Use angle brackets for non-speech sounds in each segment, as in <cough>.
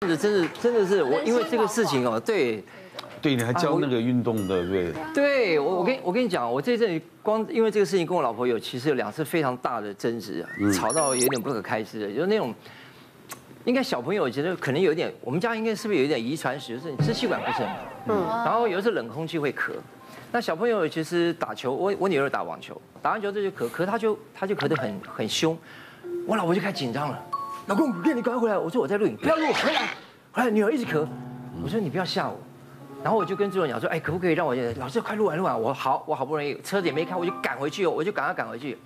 真的，真的，真的是我，因为这个事情哦，对，对，你还教那个运动的，对，对我，我跟我跟你讲，我这阵光因为这个事情跟我老婆有其实有两次非常大的争执啊，吵到有点不可开交的，就是那种，应该小朋友觉得可能有一点，我们家应该是不是有一点遗传史，就是你支气管不是很好，嗯，然后有时候冷空气会咳，那小朋友其实打球，我我女儿打网球，打完球这就咳，咳他就他就咳得很很凶，我老婆就开始紧张了。老公，你赶快回来！我说我在录影，不要录，回来！回来，女儿一直咳。我说你不要吓我。然后我就跟制作人讲说，哎，可不可以让我老师快录完录完？我好，我好不容易车子也没开，我就赶回去哦，我就赶快赶回去。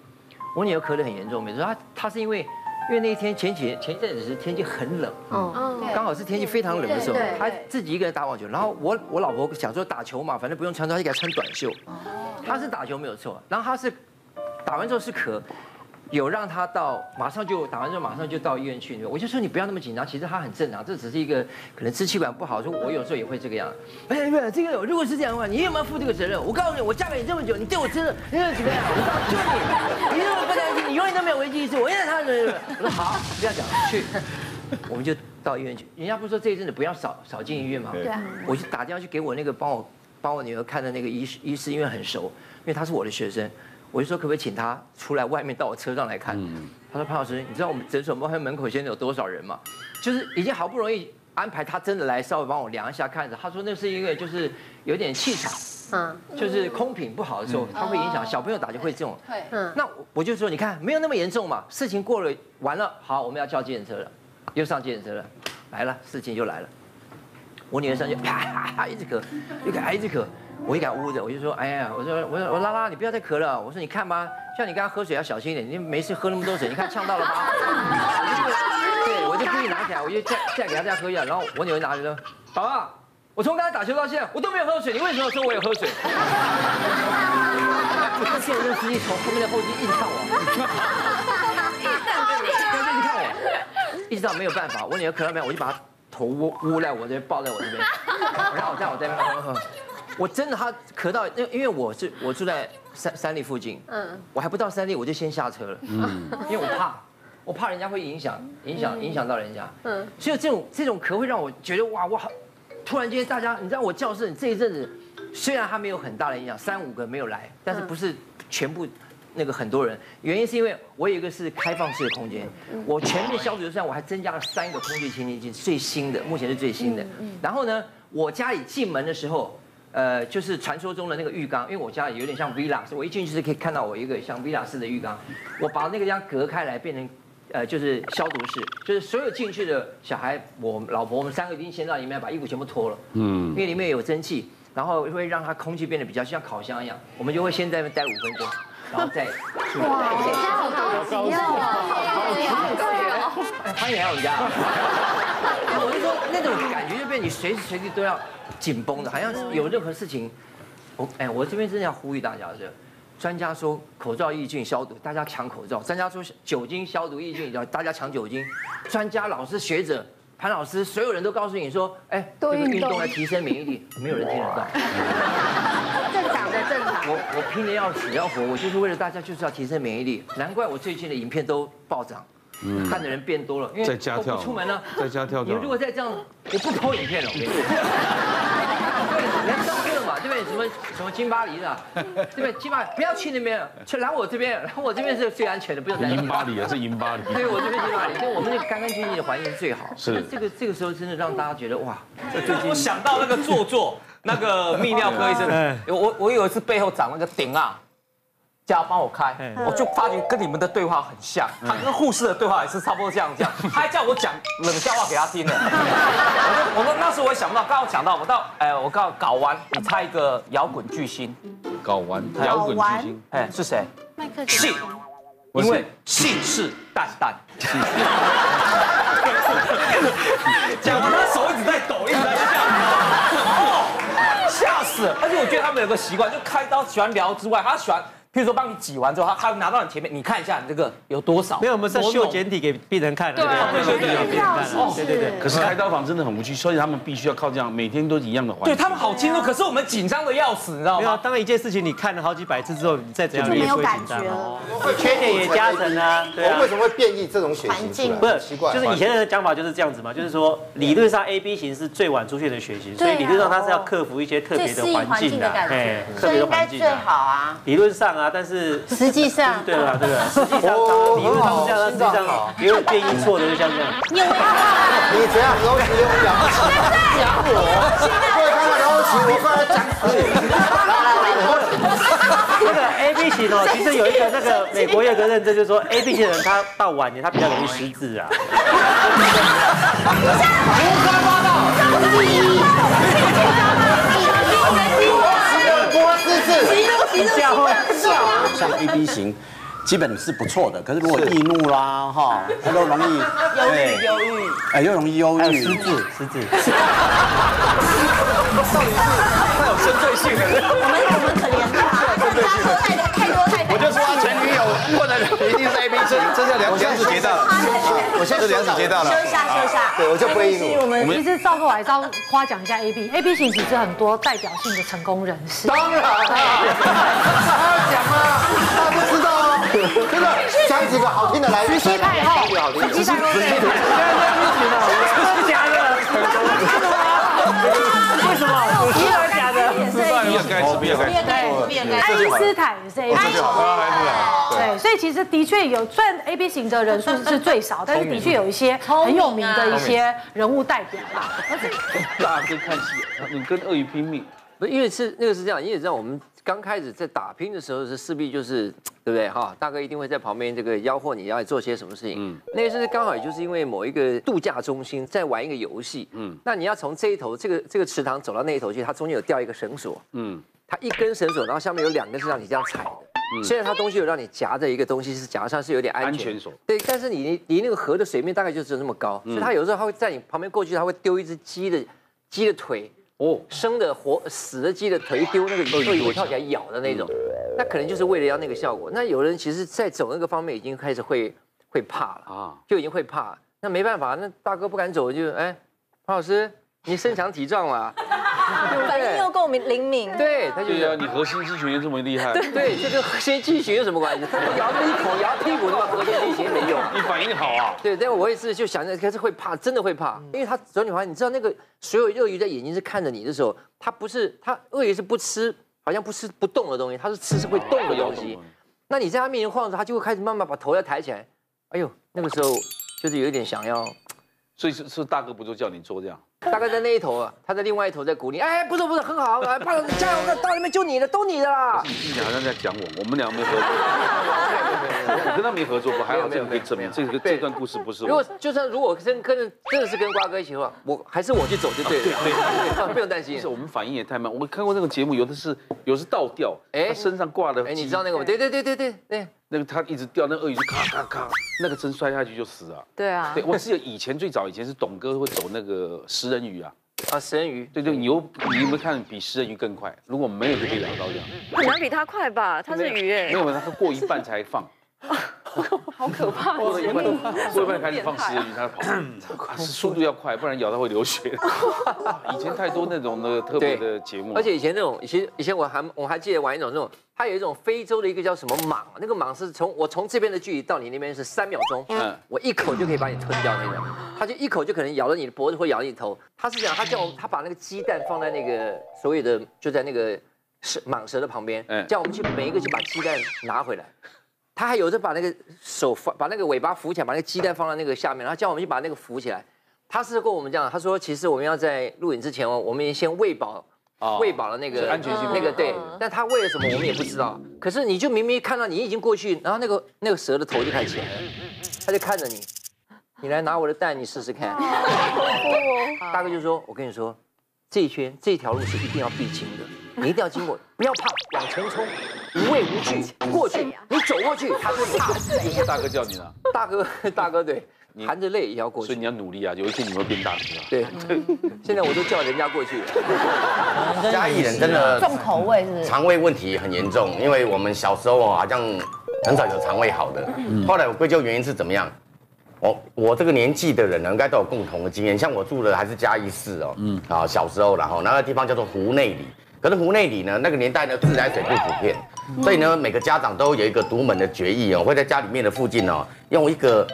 我女儿咳得很严重，没错，她她是因为因为那一天前几前一阵子是天气很冷，嗯，刚好是天气非常冷的时候，她自己一个人打网球。然后我我老婆想说打球嘛，反正不用穿，她就给她穿短袖。她是打球没有错，然后她是打完之后是咳。有让他到，马上就打完之后马上就到医院去。我就说你不要那么紧张，其实他很正常，这只是一个可能支气管不好。说我有时候也会这个样。哎，不是这个，如果是这样的话，你有没有负这个责任？我告诉你，我嫁给你这么久，你对我真的，你是怎么样？我告诉你，你如果不担心，你永远都没有危机意识。我现在他是，我说好，不要讲，去，我们就到医院去。人家不是说这一阵子不要少少进医院吗？对啊。我就打电话去给我那个帮我帮我女儿看的那个医医师，因为很熟，因为他是我的学生。我就说可不可以请他出来外面到我车上来看？他说潘老师，你知道我们诊所门门口现在有多少人吗？就是已经好不容易安排他真的来稍微帮我量一下看着。他说那是因为就是有点气场，嗯，就是空品不好的时候，它会影响小朋友打就会这种。嗯，那我就说你看没有那么严重嘛，事情过了完了，好，我们要叫计程车了，又上计程车了，来了，事情又来了。我女儿上去啪啪啪一直咳，一直咳一直咳。我一敢捂着，我就说，哎呀，我说，我说，我拉拉，你不要再咳了。我说，你看吧，像你刚刚喝水要小心一点，你没事喝那么多水，你看呛到了吗？对，我就故意拿起来，我就再再给他这样喝一下。然后我女儿拿着说，宝宝，我从刚才打球到现在，我都没有喝水，你为什么说我有喝水？他现在这司机从后面的后机一直看我，一直看我，一直到没有办法，我女儿咳到没有，我就把她头捂捂在我这边，抱在我这边，然后我在我这边。<laughs> 我真的他咳到，因因为我是我住在三三立附近，嗯，我还不到三立我就先下车了，嗯，因为我怕，我怕人家会影响影响影响到人家，嗯，所以这种这种咳会让我觉得哇，我好，突然间大家，你知道我教室这一阵子虽然他没有很大的影响，三五个没有来，但是不是全部那个很多人，原因是因为我有一个是开放式的空间，我全面消毒的时候我还增加了三个空气清净机，最新的，目前是最新的，然后呢，我家里进门的时候。呃，就是传说中的那个浴缸，因为我家里有点像 villa，所以我一进去是可以看到我一个像 villa 式的浴缸。我把那个地方隔开来，变成呃，就是消毒室，就是所有进去的小孩，我老婆我们三个已经先到里面把衣服全部脱了，嗯，因为里面有蒸汽，然后会让它空气变得比较像烤箱一样。我们就会先在那边待五分钟，然后再出来。哇，你家好高级哦！好高级，欢迎来我们家。种感觉就变，你随时随地都要。紧绷的，好像有任何事情，我哎，我这边真的要呼吁大家的，专家说口罩抑菌消毒，大家抢口罩；专家说酒精消毒抑菌，要大家抢酒精。专家、老师、学者、潘老师，所有人都告诉你说，哎，这个运动来提升免疫力，没有人听得到。正常的正常。我我拼的要死要活，我就是为了大家，就是要提升免疫力。难怪我最近的影片都暴涨。嗯，看的人变多了，因为都不出门了，在家跳。你如果再这样，我不偷影片了。我跟你说，对，你要上课嘛，对不对？什么什么金巴黎的，对不对？金巴黎不要去那边，去来我这边，来我这边是最安全的，不用担心。银巴黎啊，是银巴黎。对，我这边金巴黎，因为我们那个干干净净的环境是最好。是。这个这个时候真的让大家觉得哇，这最近我想到那个做作，那个 <laughs> 泌尿科医生，我我我有一次背后长那个顶啊。叫他帮我开，我就发觉跟你们的对话很像，他跟护士的对话也是差不多这样这样，他还叫我讲冷笑话给他听呢。<laughs> 我我那时候我也想不到，刚好讲到我到，哎，我刚好搞完，你猜一个摇滚巨星，搞完？摇滚巨星，哎，是谁？麦克信，因为信誓旦旦。讲完他手一直在抖，一直在这样，吓死了！而且我觉得他们有个习惯，就开刀喜欢聊之外，他喜欢。譬如说帮你挤完之后，他他拿到你前面，你看一下你这个有多少？没有，我们是秀简体给病人看。对啊，对对对。对对对。可是开刀房真的很无趣，所以他们必须要靠这样，每天都一样的环境。对他们好轻松，可是我们紧张的要死，你知道吗？当一件事情你看了好几百次之后，你再怎样也会紧张了。缺点也加成啊。对啊。为什么会变异这种血型？不是奇怪，就是以前的讲法就是这样子嘛，就是说理论上 A B 型是最晚出现的血型，所以理论上它是要克服一些特别的环境的，哎，特别的环境。最好啊。理论上啊，但是实际上，对啊，对啊，实际上理论上是这样，实际上也有变异错的，就像这样。你这样都是用讲不起，讲我。<laughs> 对，刚刚聊不起，我过来讲死。那个 A B 型哦，其实有一个那个美国有个认证，就是说 A B 型的人他到晚年他比较容易失智啊。<laughs> 胡说八道！像 A B 型，基本是不错的。可是如果易怒啦，哈，他都容易忧郁，忧郁，哎，又容易忧郁，失智，失智。到底是太有针对性了。我们怎么可怜他，他说太多太多太多。我就说他前女友或者一定是 A B 型，<laughs> 这叫两两子结到了。我现在是两子结到了。休一下，休一下。对，我就不会。我们其实稍后还是要夸奖一下 A B，A B 型其实很多代表性的成功人士。当然，还要讲吗？大家不知道哦，真的讲几个好听的来。慈禧太后，慈禧太后，慈禧太后，是假的，为什么？是假的，比尔盖茨，比尔盖茨，爱因斯坦也是 A B 型。对，所以其实的确有，虽然 A B 型的人数是最少，<laughs> 但是的确有一些很有名的一些人物代表啦。大哥看戏，你跟鳄鱼拼命，不，因为是那个是这样，因为知道我们刚开始在打拼的时候是势必就是 <tsk> 对不对哈？大哥一定会在旁边这个吆喝你要做些什么事情。嗯，那个是刚好也就是因为某一个度假中心在玩一个游戏。嗯，那你要从这一头这个这个池塘走到那一头去，它中间有吊一个绳索。嗯，它一根绳索，然后下面有两根是让你这样踩的。嗯虽然它东西有让你夹着一个东西，是夹上是有点安全锁，对，但是你离那个河的水面大概就只有那么高，所以它有时候它会在你旁边过去，它会丢一只鸡的鸡的腿，哦，生的活死的鸡的腿丢那个鳄鱼跳起来咬的那种，那可能就是为了要那个效果。那有人其实，在走那个方面已经开始会会怕了啊，就已经会怕，那没办法，那大哥不敢走，就哎，潘老师，你身强体壮嘛。<laughs> 反应又够敏灵敏，对，他就对啊，你核心肌群又这么厉害，对，这跟核心肌群有什么关系？他摇这一口，摇屁股，那么核心肌群没用。你反应好啊，对，但我也是就想着，可是会怕，真的会怕，因为他走你话，你知道那个所有鳄鱼在眼睛是看着你的时候，它不是，它鳄鱼是不吃，好像不吃不动的东西，它是吃是会动的东西。那你在它面前晃着，它就会开始慢慢把头要抬起来。哎呦，那个时候就是有一点想要，所以是是大哥不就叫你做这样？大概在那一头啊，他在另外一头在鼓励。哎，不是不是，很好，来，胖子加油，那到那边就你的，都你的啦。你你好像在讲我，我们俩没合作，<laughs> 我跟他没合作过，还好这样可以证明这个这段故事不是我。如果就算如果真跟真的是跟瓜哥一起的话，我还是我去走就对了，对对，<laughs> 不用担心。是我们反应也太慢，我看过那个节目，有的是有的是倒吊，哎，身上挂的，哎，你知道那个吗？对对对对对对。那个他一直掉，那鳄鱼就咔咔咔，那个针摔下去就死了。对啊，对我记得以前最早以前是董哥会走那个食人鱼啊，啊食人鱼，对对，你有你有没有看比食人鱼更快？如果没有就可以咬到这样。很难比他快吧？他是鱼哎。没有没有，他是过一半才放。<laughs> 好可怕！过了一半，过一半开始放食人鱼，它跑，<clears throat> 速度要快，不然咬它会流血。<laughs> 以前太多那种的特别的节目，而且以前那种，以前以前我还我还记得玩一种那种，它有一种非洲的一个叫什么蟒，那个蟒是从我从这边的距离到你那边是三秒钟，嗯，我一口就可以把你吞掉那种，它就一口就可能咬了你的脖子或咬你头。他是这样他叫我们他把那个鸡蛋放在那个所有的就在那个蛇蟒蛇的旁边，叫我们去每一个去把鸡蛋拿回来。他还有着把那个手放，把那个尾巴扶起来，把那个鸡蛋放在那个下面，然后叫我们去把那个扶起来。他是跟我们这样，他说其实我们要在录影之前哦，我们先喂饱，喂饱了那个安全性那个对。但他喂了什么我们也不知道。可是你就明明看到你已经过去，然后那个那个蛇的头就开始起来了，他就看着你，你来拿我的蛋，你试试看。<laughs> 大哥就说，我跟你说，这一圈这条路是一定要必经的。你一定要经过，不要怕，往前冲，无畏无惧，过去，你走过去，他就怕。这是大哥叫你了。<laughs> 大哥，大哥，对，含着泪也要过去。所以你要努力啊，有一天你会变大明星。对对，现在我都叫人家过去。嘉义人真的重口味是不是？肠胃问题很严重，因为我们小时候好像很少有肠胃好的。后来我归咎原因是怎么样？我我这个年纪的人呢，应该都有共同的经验。像我住的还是嘉义市哦，嗯啊，小时候然后那个地方叫做湖内里，可是湖内里呢，那个年代呢，自来水不普遍，所以呢，每个家长都有一个独门的绝艺哦，会在家里面的附近哦，用一个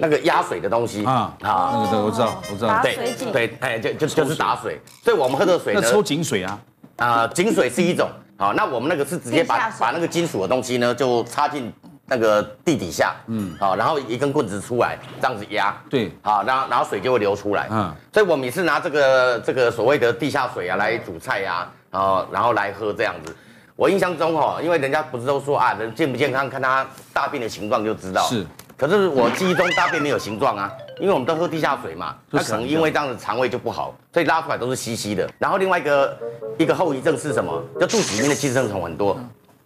那个压水的东西。啊啊，那个我知道我知道，对对，哎就就就是打水，所以我们喝的水呢，抽井水啊，啊井水是一种，好，那我们那个是直接把把那个金属的东西呢，就插进。那个地底下，嗯，好，然后一根棍子出来，这样子压，对，好，然后然后水就会流出来，嗯，所以我每次拿这个这个所谓的地下水啊来煮菜呀，然后然后来喝这样子。我印象中哈，因为人家不是都说啊，人健不健康看他大便的形状就知道，是。可是我记忆中大便没有形状啊，因为我们都喝地下水嘛，那可能因为这样子肠胃就不好，所以拉出来都是稀稀的。然后另外一个一个后遗症是什么？就肚子里面的寄生虫很多。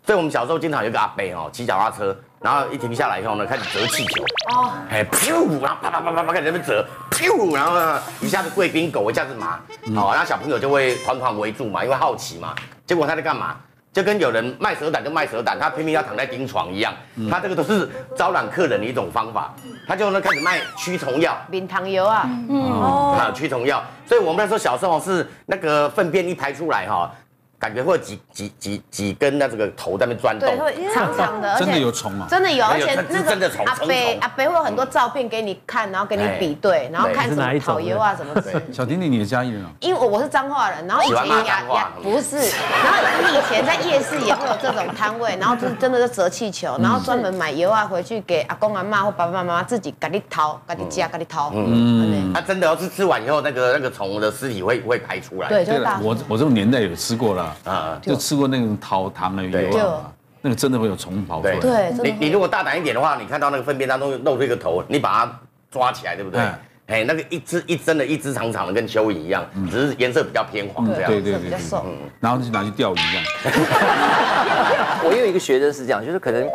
所以我们小时候经常有个阿伯哦，骑脚踏车。然后一停下来以后呢，开始折气球，哦，哎，噗，然后啪啪啪啪啪开始在那边折，噗，然后呢，一下子贵宾狗，一下子马，好，然后小朋友就会团团围住嘛，因为好奇嘛。结果他在干嘛？就跟有人卖蛇胆就卖蛇胆，他偏偏要躺在钉床一样。他这个都是招揽客人的一种方法。他就呢开始卖驱虫药，冰糖油啊，嗯，啊，驱虫药。所以我们那时候小时候是那个粪便一排出来哈。感觉会有几几几几根那这个头在那边钻动，对，长长的，真的有虫啊，真的有，而且那个阿飞阿飞会有很多照片给你看，然后给你比对，然后看什么烤油啊什么的。小婷婷，你的嘉义人啊？因为我我是彰化人，然后以前牙牙不是，然后你以前在夜市也会有这种摊位，然后就是真的是折气球，然后专门买油啊回去给阿公阿妈或爸爸妈妈自己给你掏，给你夹，给你掏。嗯，他真的要是吃完以后，那个那个虫的尸体会会排出来。对，就是我我这种年代有吃过了。啊，就吃过那种桃糖的油啊，那个真的会有虫跑出来。对，你你如果大胆一点的话，你看到那个粪便当中露出一个头，你把它抓起来，对不对？哎，那个一只一真的，一只长长的，跟蚯蚓一样，只是颜色比较偏黄这样。对对对，比较瘦。然后就拿去钓鱼一样。<laughs> 我有一个学生是这样，就是可能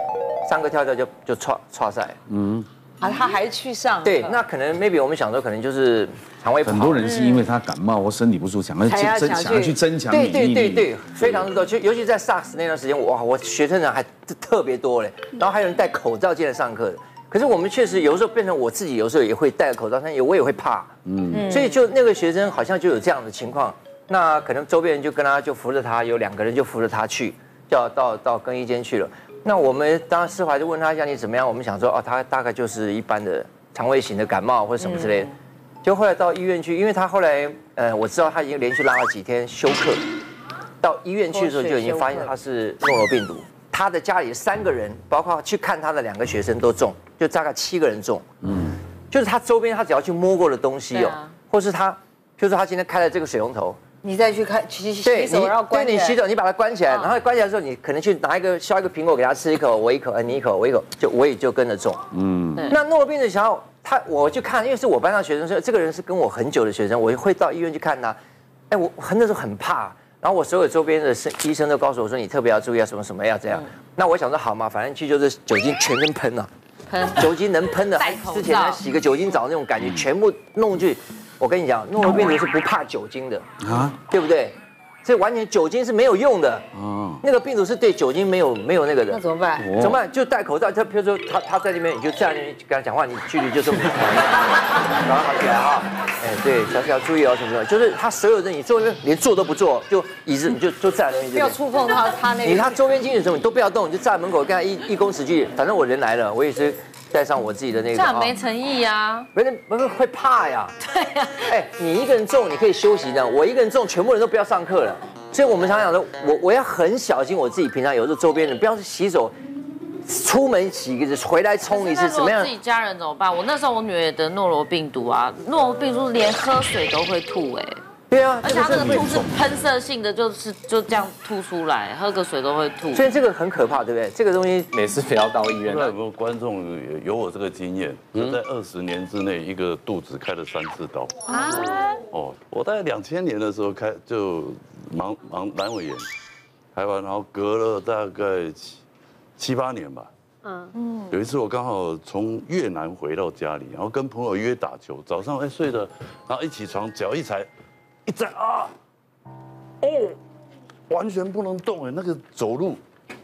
上课跳跳就就剉剉赛，嗯。啊，他还去上？对，那可能 maybe 我们想说，可能就是肠胃。很多人是因为他感冒或身体不舒服，想要增想要去增强免疫力。对对对对，非常的多。就尤其在 SARS 那段时间，哇，我学生人还特别多嘞。然后还有人戴口罩进来上课的。可是我们确实有时候变成我自己，有时候也会戴口罩，但也我也会怕。嗯。所以就那个学生好像就有这样的情况，那可能周边人就跟他就扶着他，有两个人就扶着他去，要到到更衣间去了。那我们当时释怀就问他一下你怎么样？我们想说哦，他大概就是一般的肠胃型的感冒或者什么之类的。就后来到医院去，因为他后来呃我知道他已经连续拉了几天休克，到医院去的时候就已经发现他是诺罗病毒。他的家里三个人，包括去看他的两个学生都中，就大概七个人中。嗯，就是他周边他只要去摸过的东西哦，或是他，譬如说他今天开了这个水龙头。你再去看洗洗手，然后关对，你洗手，你把它关起来，然后关起来的时候，你可能去拿一个削一个苹果给他吃一口，我一口，你一口，我一口，就我也就跟着中。嗯，那诺罗病的想要他，我就看，因为是我班上学生，说这个人是跟我很久的学生，我会到医院去看他。哎，我很那时候很怕，然后我所有周边的医生都告诉我说，你特别要注意啊，什么什么要这样。那我想说好嘛，反正去就是酒精全身喷了，喷酒精能喷的，之前还洗个酒精澡那种感觉，全部弄去。我跟你讲，诺如病毒是不怕酒精的啊，对不对？这完全酒精是没有用的。嗯，那个病毒是对酒精没有没有那个的。那怎么办？怎么办？就戴口罩。他比如说他他在那边，你就站那边跟他讲话，你距离就这么远。早上好起来哈。哎，对，小小注意哦，什么什么，就是他所有的你坐那连坐都不坐，就椅子你就就站在那边。不要触碰他他那。你他周边经历什么你都不要动，你就站在门口跟他一一公尺距离。反正我人来了，我也是。带上我自己的那个，这样没诚意呀，没人不是会怕呀。对呀，哎，你一个人中你可以休息的，我一个人中全部人都不要上课了。所以我们常常说，我我要很小心我自己，平常有时候周边人不要去洗手，出门洗一次，回来冲一次，怎么样？自己家人怎么办？我那时候我女儿也得诺罗病毒啊，诺罗病毒连喝水都会吐哎。对啊，而且它这个吐是喷射性的，就是就这样吐出来，喝个水都会吐。所以这个很可怕，对不对？这个东西每次不要到医院。<laughs> 有没有观众有我这个经验？就在二十年之内，一个肚子开了三次刀。啊？哦，我大概两千年的时候开就忙忙阑尾炎，开完然后隔了大概七七八年吧，嗯嗯。有一次我刚好从越南回到家里，然后跟朋友约打球，早上哎睡的，然后一起床脚一踩，一站啊，哦，完全不能动哎，那个走路，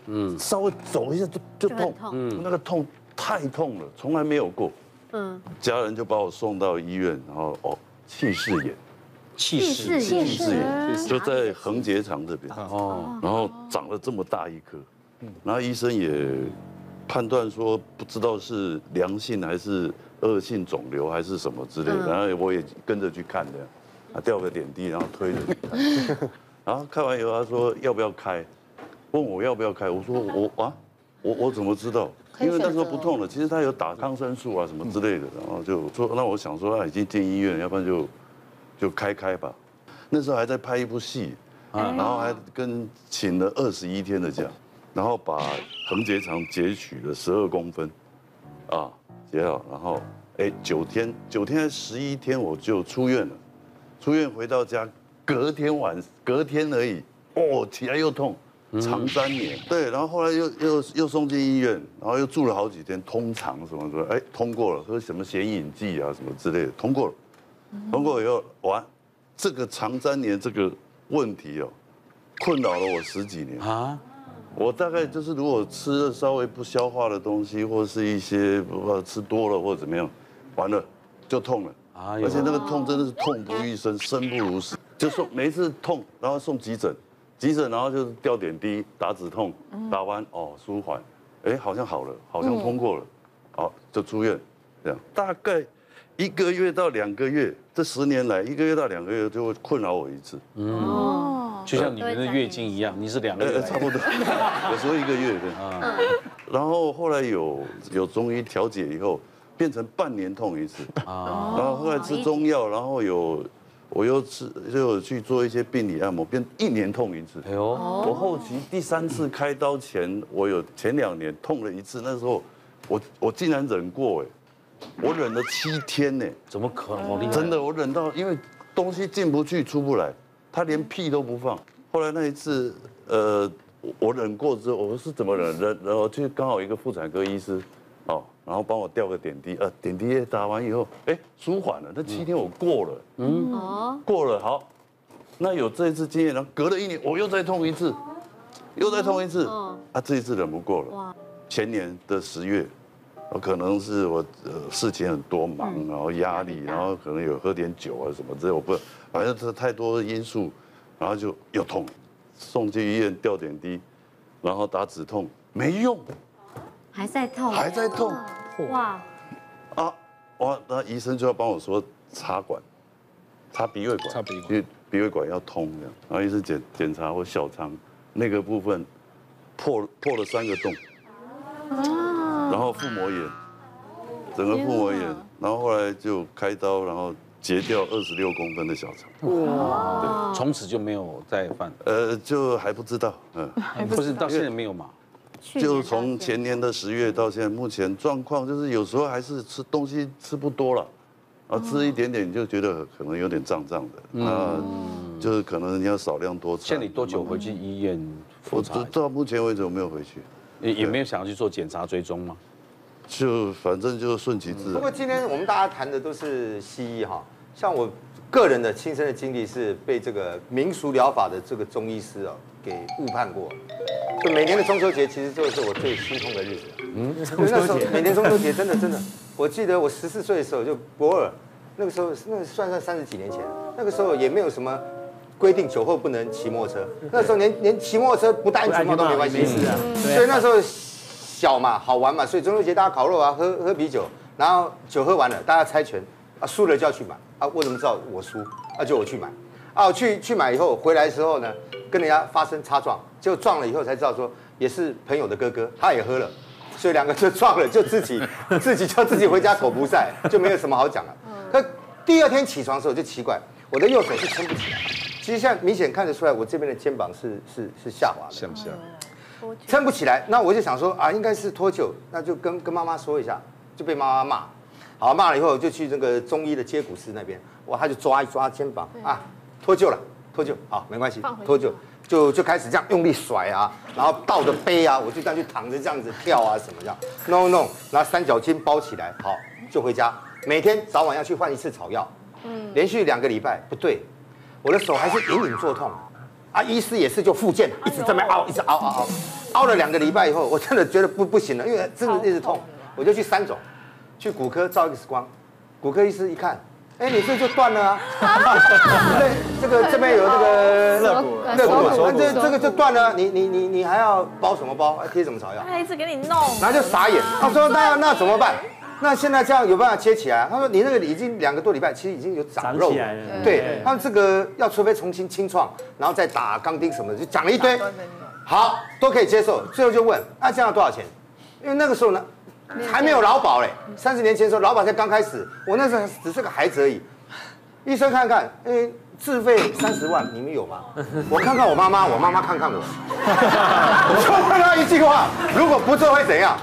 嗯，稍微走一下就就痛，嗯，那个痛太痛了，从来没有过。嗯，家人就把我送到医院，然后哦，气室炎，气室炎，憩室就在横结肠这边。哦，然后长了这么大一颗，然后医生也判断说不知道是良性还是恶性肿瘤还是什么之类的，然后我也跟着去看的，啊，吊个点滴，然后推着，<laughs> 然后看完以后他说要不要开，问我要不要开，我说我啊，我我怎么知道？因为那时候不痛了，其实他有打抗生素啊什么之类的，然后就说那我想说他已经进医院，要不然就就开开吧。那时候还在拍一部戏，啊，然后还跟请了二十一天的假，然后把横结肠截取了十二公分，啊，截了，然后哎九天九天还十一天我就出院了，出院回到家隔天晚隔天而已，哦起来又痛。肠粘连，对，然后后来又又又送进医院，然后又住了好几天，通常什么什么，哎，通过了，喝什么显影剂啊什么之类的，通过了，通过以后，完，这个肠粘连这个问题哦，困扰了我十几年。啊，我大概就是如果吃了稍微不消化的东西，或是一些不知道吃多了或者怎么样，完了就痛了，而且那个痛真的是痛不欲生，生不如死，就送每一次痛，然后送急诊。急诊，然后就是吊点滴、打止痛、打完哦舒缓，哎好像好了，好像通过了，好就出院，这样。大概一个月到两个月，这十年来一个月到两个月就会困扰我一次。哦，就像你们的月经一样，你是两个月。差不多，<laughs> 有时候一个月的。啊。然后后来有有中医调解以后，变成半年痛一次啊。<laughs> 然后后来吃中药，然后有。我又吃，又有去做一些病理按摩，变一年痛一次。哎呦，我后期第三次开刀前，我有前两年痛了一次，那时候我我竟然忍过哎，我忍了七天呢。怎么可能？真的，我忍到因为东西进不去出不来，他连屁都不放。后来那一次，呃，我忍过之后，我是怎么忍？忍，然后就刚好一个妇产科医师。哦，然后帮我吊个点滴，呃，点滴打完以后，哎，舒缓了。那七天我过了，嗯，哦，过了，好，那有这一次经验，然后隔了一年，我又再痛一次，又再痛一次，啊，这一次忍不过了。哇，前年的十月，可能是我呃事情很多忙，然后压力，然后可能有喝点酒啊什么之类，我不，反正这太多的因素，然后就又痛，送去医院吊点滴，然后打止痛，没用。还在痛，还在痛，哇！啊，哇！那医生就要帮我说插管，插鼻胃管，插鼻管，因为鼻胃管要通这样。然后医生检检查我小肠那个部分破破了三个洞，然后腹膜炎，整个腹膜炎，然后后来就开刀，然后截掉二十六公分的小肠。哇！从此就没有再犯？呃，就还不知道，嗯，不是到现在没有嘛？就从前年的十月到现在，目前状况就是有时候还是吃东西吃不多了，啊，吃一点点就觉得可能有点胀胀的，那就是可能你要少量多吃。像你多久回去医院复查？到目前为止我没有回去，也也没有想要去做检查追踪吗？就反正就顺其自然。不过今天我们大家谈的都是西医哈，像我个人的亲身的经历是被这个民俗疗法的这个中医师啊给误判过。就每年的中秋节，其实就是我最心痛的日子。嗯，那时候每年中秋节真的真的，我记得我十四岁的时候就博二，那个时候那个算算三十几年前，那个时候也没有什么规定酒后不能骑摩托车，那时候连连骑摩托车不戴安全帽都没关系。是啊，所以那时候小嘛，好玩嘛，所以中秋节大家烤肉啊，喝喝啤酒，然后酒喝完了，大家猜拳啊，输了就要去买啊。我怎么知道我输？啊，就我去买啊，我去去买以后回来的时候呢，跟人家发生擦撞。就撞了以后才知道说，也是朋友的哥哥，他也喝了，所以两个就撞了，就自己 <laughs> 自己叫自己回家口不赛，就没有什么好讲了。可第二天起床的时候就奇怪，我的右手是撑不起来，其实现在明显看得出来，我这边的肩膀是是是下滑的，像不像？撑不起来，那我就想说啊，应该是脱臼，那就跟跟妈妈说一下，就被妈妈骂，好骂了以后就去那个中医的接骨师那边，哇，他就抓一抓肩膀啊，脱臼了，脱臼，好没关系，脱臼。就就开始这样用力甩啊，然后倒着背啊，我就这样去躺着这样子跳啊什么这样，弄弄，然后三角巾包起来，好就回家，每天早晚要去换一次草药，嗯，连续两个礼拜不对，我的手还是隐隐作痛，啊，医师也是就复健，一直这么凹，一直凹凹凹，凹了两个礼拜以后，我真的觉得不不行了，因为真的一直痛，我就去三种，去骨科照 X 光，骨科医师一看。哎，你这就断了啊！对，<laughs> 这个这边有这个肋骨，肋骨，这这个就断了。你你你你还要包什么包？贴什么草药？他一直给你弄，然后就傻眼。他说：“那那怎么办？那现在这样有办法切起来？”他说：“你那个已经两个多礼拜，其实已经有长肉了。”对，他们这个要除非重新清创，然后再打钢钉什么的，就讲了一堆。好，都可以接受。最后就问：“那这样多少钱？”因为那个时候呢。还没有劳保嘞，三十年前的时候劳保才刚开始，我那时候只是个孩子而已。医生看看，哎，自费三十万，你们有吗？<laughs> 我看看我妈妈，我妈妈看看我，<laughs> 我就问他一句话：如果不做会怎样？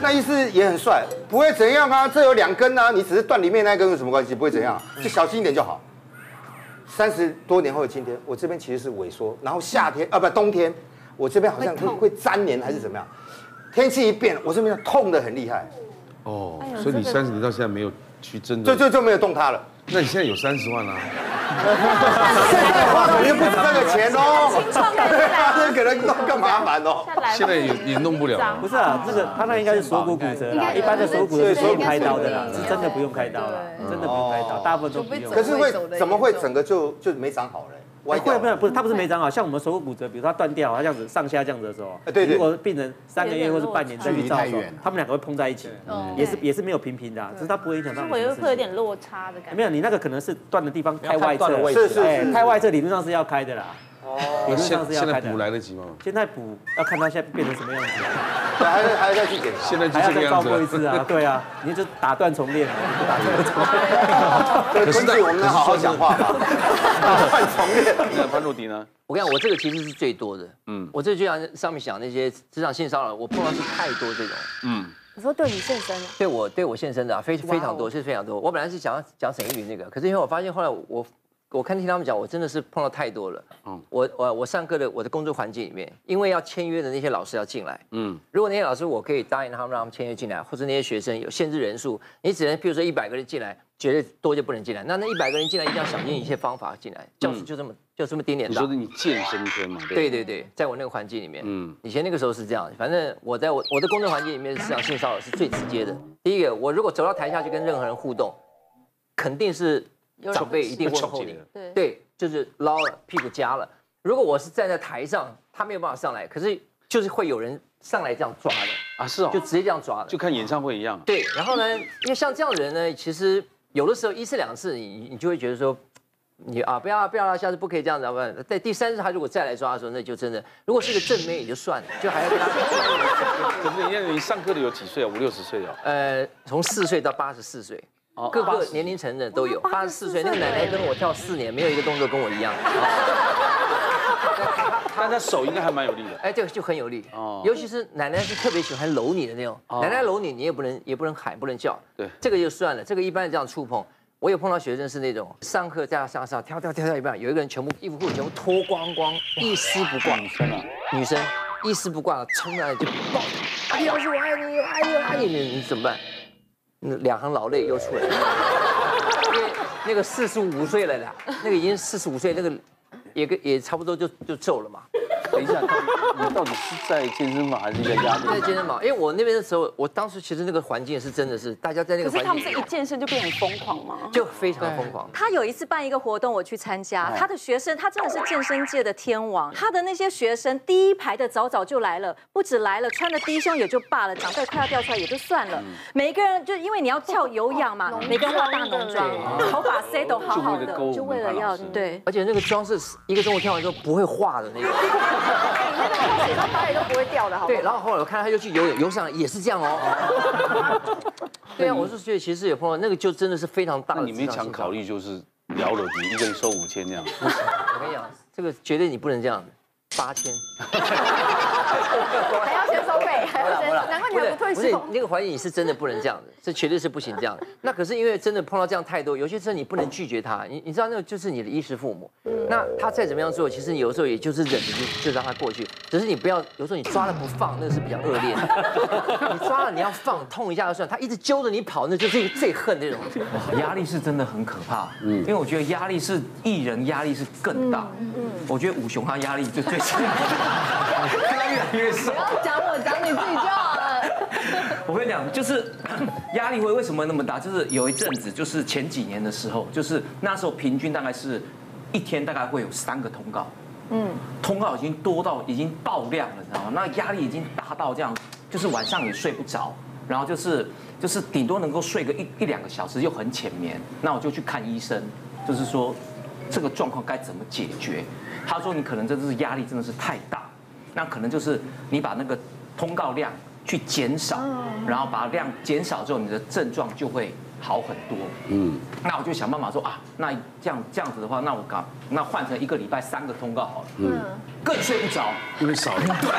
那医师也很帅，不会怎样啊，这有两根啊，你只是断里面那根有什么关系？不会怎样，就小心一点就好。三十多年后的今天，我这边其实是萎缩，然后夏天啊不冬天，我这边好像会会粘连还是怎么样？天气一变，我这边痛的很厉害。哦，所以你三十年到现在没有去真的，就就就没有动它了。那你现在有三十万啦？<laughs> 现在花肯定不止这个钱哦。这可能更麻烦哦。现在也也弄不了。不是啊，这个他那应该是锁骨骨折啦，一般的锁骨是不用开刀的啦，是真的不用开刀了，真的不用开刀，大部分都不用。可是会怎么会整个就就没长好嘞？会不会不是，他不是没长好，像我们手骨骨折，比如说他断掉，他这样子上下这样子的时候，如果病人三个月或是半年再去照的时候，他们两个会碰在一起，也是也是没有平平的，只是他不会影响到。会会有点落差的感觉。没有，你那个可能是断的地方开外侧，是是是，开外侧理论上是要开的啦。哦，理论上是要开的。现在补来得及吗？现在补要看他现在变成什么样子。对，还还要再去检查。现在就还要再照过一次啊？<laughs> 对啊，你就 <laughs> 打断重练，打断重练。可是我们能好好讲话吗？<laughs> 打断重练。那潘若迪呢？我跟你讲，我这个其实是最多的。嗯，我这就像上面讲那些职场性骚扰，我碰到是太多这种。嗯，你说对你现身？对我对我现身的啊非非常多，是非常多。我本来是想要讲沈玉云那个，可是因为我发现后来我。我看听他们讲，我真的是碰到太多了。嗯，我我我上课的我的工作环境里面，因为要签约的那些老师要进来。嗯，如果那些老师我可以答应他们，让他们签约进来，或者那些学生有限制人数，你只能譬如说一百个人进来，绝对多就不能进来。那那一百个人进来，一定要想尽一切方法进来。教室就这么就这么点点大。你说的你健身圈嘛？对对对，在我那个环境里面，嗯，以前那个时候是这样。反正我在我我的工作环境里面，市场性骚扰是最直接的。第一个，我如果走到台下去跟任何人互动，肯定是长辈一定问候你。对对。就是捞了屁股夹了。如果我是站在台上，他没有办法上来，可是就是会有人上来这样抓的啊，是哦，就直接这样抓的，就看演唱会一样。对，然后呢，因为像这样的人呢，其实有的时候一次两次，你你就会觉得说，你啊不要啊不要了，下次不可以这样子。不，在第三次他如果再来抓的时候，那就真的，如果是个正妹也就算了，就还要跟他。<laughs> 可是你你上课的有几岁啊？五六十岁啊？呃，从四岁到八十四岁。各个年龄层的都有，八十四岁那个奶奶跟我跳四年，没有一个动作跟我一样。<laughs> 但她手应该还蛮有力的。哎，对，就很有力。哦。尤其是奶奶是特别喜欢搂你的那种，奶奶搂你，你也不能也不能喊，不能叫。对。这个就算了，这个一般这样触碰，我有碰到学生是那种上课在上上跳跳跳跳一半，有一个人全部衣服裤子全部脱光光，一丝不挂。女生啊。女生一丝不挂的冲上来就抱，哎呀，我爱你，我爱你，我爱你，你你怎么办？那两行老泪又出来了，因为那个四十五岁了的，那个已经四十五岁，那个也跟也差不多就就皱了嘛。等一下，你到底是在健身房还是在家里？在健身房，因为我那边的时候，我当时其实那个环境是真的是大家在那个环境。可是他们是一健身就变很疯狂吗？就非常疯狂。他有一次办一个活动，我去参加，他的学生他真的是健身界的天王，他的那些学生第一排的早早就来了，不止来了，穿的低胸也就罢了，长辈快要掉出来也就算了，每一个人就因为你要跳有氧嘛，每个人化大浓妆，头发塞都好好的，就为了要对。而且那个妆是一个中午跳完之后不会化的那个。水到哪里都不会掉的，好。对，然后后来我看他又去游泳，游上也是这样哦。<laughs> 对啊，我是觉得其实有朋友那个就真的是非常大的。你没想考虑就是聊了，你一个人收五千这样。我跟你讲，这个绝对你不能这样。八千，<laughs> 还要先收费，<laughs> 还要先，难怪你还不退休。不是那个怀疑，你是真的不能这样的，<laughs> 这绝对是不行这样的。那可是因为真的碰到这样太多，有些时候你不能拒绝他，你你知道那个就是你的衣食父母。那他再怎么样做，其实你有时候也就是忍着就就让他过去。只是你不要有时候你抓了不放，那个是比较恶劣的。你抓了你要放，痛一下就算。他一直揪着你跑，那就最最恨那种。压力是真的很可怕。嗯，因为我觉得压力是艺人压力是更大。嗯嗯，我觉得武雄他压力就最越来越少。不要讲我，讲你自己就好了。我跟你讲，就是压力会为什么那么大？就是有一阵子，就是前几年的时候，就是那时候平均大概是一天大概会有三个通告。嗯，通告已经多到已经爆量了，你知道吗？那压力已经达到这样，就是晚上也睡不着，然后就是就是顶多能够睡个一一两个小时，又很浅眠。那我就去看医生，就是说这个状况该怎么解决？他说你可能真的是压力真的是太大，那可能就是你把那个通告量去减少，然后把量减少之后，你的症状就会好很多。嗯，那我就想办法说啊，那这样这样子的话，那我搞那换成一个礼拜三个通告好了。嗯，更睡不着，因为少了。对。<laughs>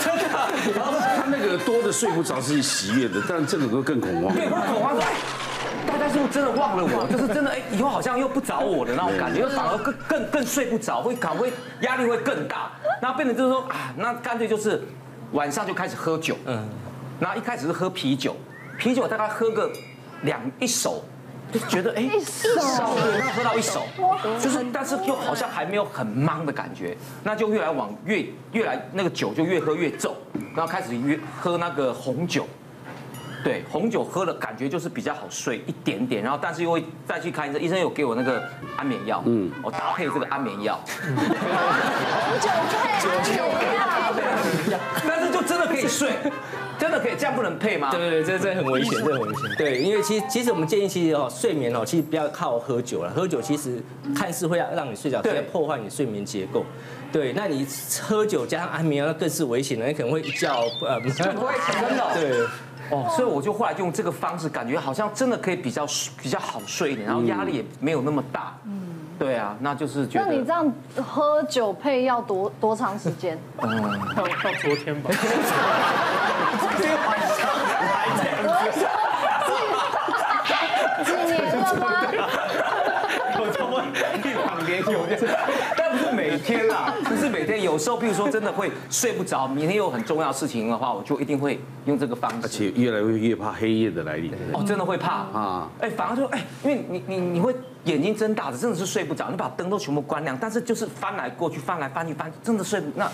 真的，然后他那个多的睡不着是喜悦的，但这个会更恐慌。对，会恐慌。是不是真的忘了我？<laughs> 就是真的哎，以后好像又不找我的那种感觉，反而更更更睡不着，会感会压力会更大。然后变成就是说啊，那干脆就是晚上就开始喝酒。嗯。然后一开始是喝啤酒，啤酒大概喝个两一手，就觉得哎，一手，对，那喝到一手，就是但是又好像还没有很忙的感觉，那就越来往越越来那个酒就越喝越重，然后开始越喝那个红酒。对，红酒喝了感觉就是比较好睡一点点，然后但是又会再去看医生，医生有给我那个安眠药，嗯，我搭配这个安眠药，红酒配安眠药，但是就真的可以睡，真的可以，这样不能配吗？对对对，这这很危险，这很危险。对，因为其实其实我们建议其实哦，睡眠哦，其实不要靠喝酒了，喝酒其实看似会让让你睡着，对，破坏你睡眠结构。对，那你喝酒加上安眠药，那更是危险的，你可能会一觉呃，<laughs> 不会真的，对。哦，所以我就后来用这个方式，感觉好像真的可以比较比较好睡一点，然后压力也没有那么大。嗯，对啊，那就是觉得。那你这样喝酒配药多多长时间？<laughs> 嗯，到到昨天吧。昨天晚上还这样子。几年了吗？<laughs> 有这么一两年有这样。每天啦，不是每天，有时候，比如说真的会睡不着，明天有很重要事情的话，我就一定会用这个方式。而且越来越越怕黑夜的来临。哦，真的会怕啊！哎，反而就，哎，因为你你你会眼睛睁大的，真的是睡不着，你把灯都全部关亮，但是就是翻来过去，翻来翻去翻，真的睡不那。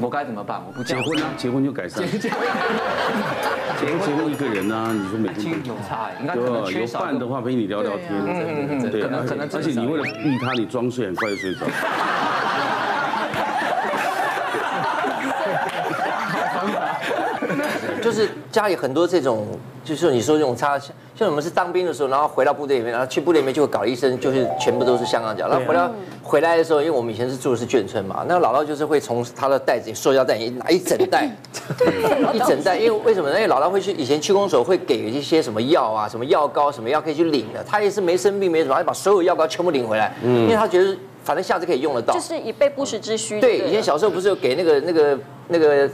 我该怎么办？我不结婚啊，结婚就改善。结婚，结婚一个人啊，你说每天 <laughs> 有差哎，应该可能。有伴的话陪你聊聊天，对，可能可能，而且你为了避他，你装睡很快就睡着。就是家里很多这种，就是你说这种差，像我们是当兵的时候，然后回到部队里面，然后去部队里面就会搞医生，就是全部都是香港脚。然后回到回来的时候，因为我们以前是住的是眷村嘛，那个姥姥就是会从她的袋子里塑胶袋里拿一整袋，<laughs> 一整袋。因为为什么呢？因为姥姥会去以前去公所会给一些什么药啊，什么药膏，什么药可以去领的。她也是没生病没什么，她就把所有药膏全部领回来，嗯，因为她觉得反正下次可以用得到，就是以备不时之需。对，以前小时候不是有给那个那个那个。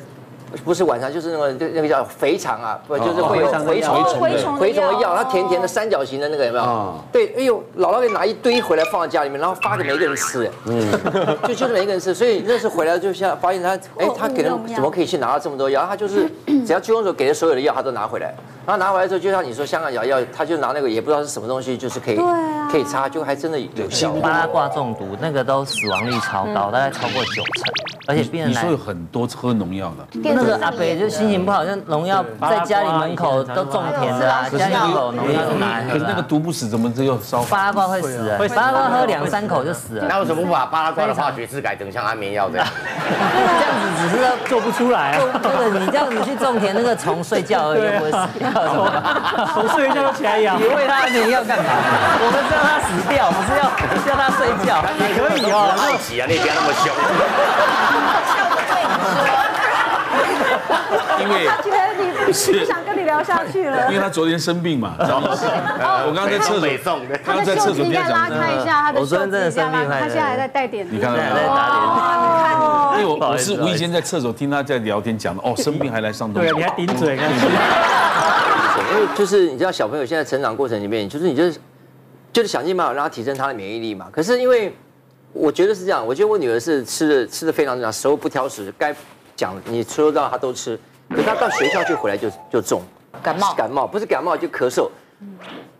不是晚上，就是那个那个叫肥肠啊，不就是会有蛔虫蛔虫的药，它甜甜的三角形的那个有没有？对，哎呦，姥姥给拿一堆回来放在家里面，然后发给每一个人吃，嗯，<laughs> 就就是每一个人吃，所以那次回来就像发现他，哎，他给人怎么可以去拿到这么多药？他就是 <clears throat> 只要居公所给的所有的药，他都拿回来。然后拿回来之后，就像你说香港脚药，他就拿那个也不知道是什么东西，就是可以可以擦，就还真的有效。八拉挂中毒那个都死亡率超高，大概超过九成，而且病人来。你说有很多喝农药的，那个阿北就心情不好，像农药在家里门口都种田的啊，家里门口农药拿。可是那个毒不死，怎么这又烧？巴拉瓜会死会巴拉瓜喝两三口就死了。那为什么不把巴拉瓜的化学式改成像安眠药这样？<laughs> 只是要做不出来啊。对，你这样子去种田，那个虫睡觉而已，不会死掉。虫睡一觉就起来咬，你喂它，你要干嘛？我们是要它死掉，不是要叫它睡觉。也可以哦，好奇啊，那边那么凶。<laughs> 因为他觉得你不想跟你聊下去了，因为他昨天生病嘛，张医师。<laughs> 我刚刚在厕所，刚刚在厕所应该拉开一下他的袖子，他现在还在带点滴。你看到没有？因为我我是无意间在厕所听他在聊天讲的，哦，<laughs> 生病还来上东。对，你还顶嘴，因为就是你知道小朋友现在成长过程里面，就是你就是就是想尽办法让他提升他的免疫力嘛。可是因为我觉得是这样，我觉得我女儿是吃的吃的非常正常，食物不挑食，该讲你说到他都吃。可是她到学校去回来就就中感冒，感冒不是感冒就咳嗽。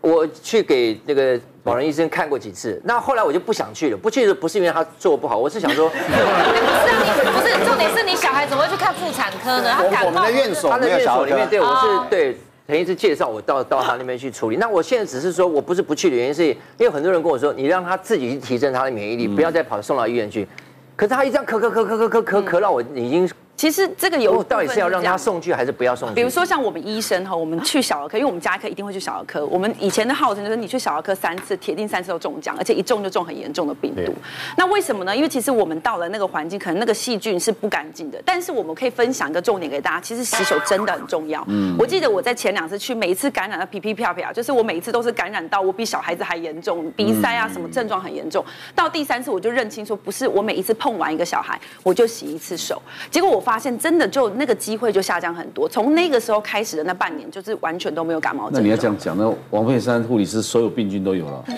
我去给那个保人医生看过几次，那后来我就不想去了。不去的不是因为他做不好，我是想说，<laughs> 不是啊不是，重点是你小孩怎么会去看妇产科呢？他感冒，我们的院所他的院所里面，对我是对。陈医师介绍我到到他那边去处理。那我现在只是说我不是不去的原因，是因为很多人跟我说，你让他自己去提升他的免疫力，不要再跑送到医院去。可是他一这样咳咳咳咳咳咳咳咳到我已经。其实这个有到底是要让他送去还是不要送去？比如说像我们医生哈，我们去小儿科，因为我们家科一定会去小儿科。我们以前的号称就是你去小儿科三次，铁定三次都中奖，而且一中就中很严重的病毒。那为什么呢？因为其实我们到了那个环境，可能那个细菌是不干净的。但是我们可以分享一个重点给大家，其实洗手真的很重要。嗯，我记得我在前两次去，每一次感染的皮皮飘飘，就是我每一次都是感染到我比小孩子还严重，鼻塞啊什么症状很严重。到第三次我就认清说，不是我每一次碰完一个小孩，我就洗一次手。结果我发现真的就。那个机会就下降很多。从那个时候开始的那半年，就是完全都没有感冒症。那你要这样讲，那王佩珊护理师所有病菌都有了。他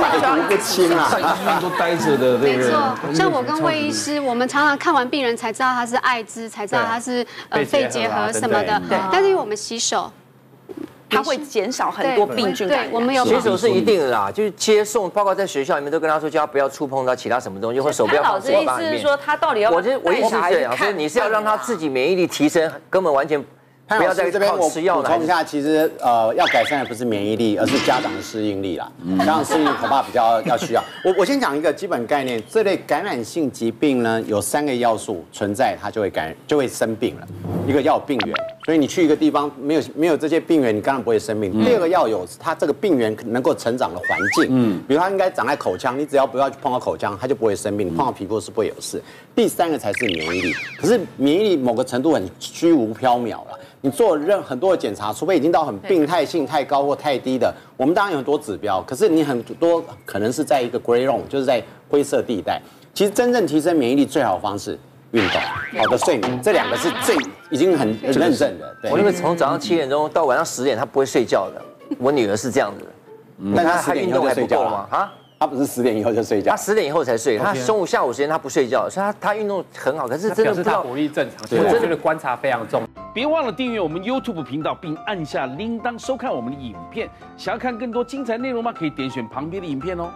百毒不侵啊，医院都待着的，对不对？没错，像我跟魏医师，我们常常看完病人才知道他是艾滋，才知道他是呃肺结核什么的。对，但是因为我们洗手。它会减少很多病菌感染。对，我们有洗手是一定的啦，就是接送，包括在学校里面都跟他说，叫他不要触碰到其他什么东西，或手不要放嘴巴里面。意思是说，他到底要我这我意思是这样，所以你是要让他自己免疫力提升，根本完全。不要在这边我补充一下，其实呃要改善的不是免疫力，而是家长的适应力啦。家长适应恐怕比较 <laughs> 要需要。我我先讲一个基本概念，这类感染性疾病呢，有三个要素存在，它就会感染就会生病了。一个要有病源，所以你去一个地方没有没有这些病源，你当然不会生病。第二个要有它这个病源能够成长的环境，嗯，比如它应该长在口腔，你只要不要去碰到口腔，它就不会生病。碰到皮肤是不会有事。第三个才是免疫力，可是免疫力某个程度很虚无缥缈了。你做任很多的检查，除非已经到很病态性太高或太低的，我们当然有很多指标，可是你很多可能是在一个 gray zone，就是在灰色地带。其实真正提升免疫力最好的方式，运动、好的睡眠，这两个是最已经很认证的。对，我那个从早上七点钟到晚上十点，他不会睡觉的。我女儿是这样子的，那他他运动还不够吗？啊？他不是十点以后就睡觉，他十点以后才睡。他中午、下午时间他不睡觉，所以他他运动很好。可是真的是他活力正常，所以我觉得观察非常重。别忘了订阅我们 YouTube 频道，并按下铃铛收看我们的影片。想要看更多精彩内容吗？可以点选旁边的影片哦。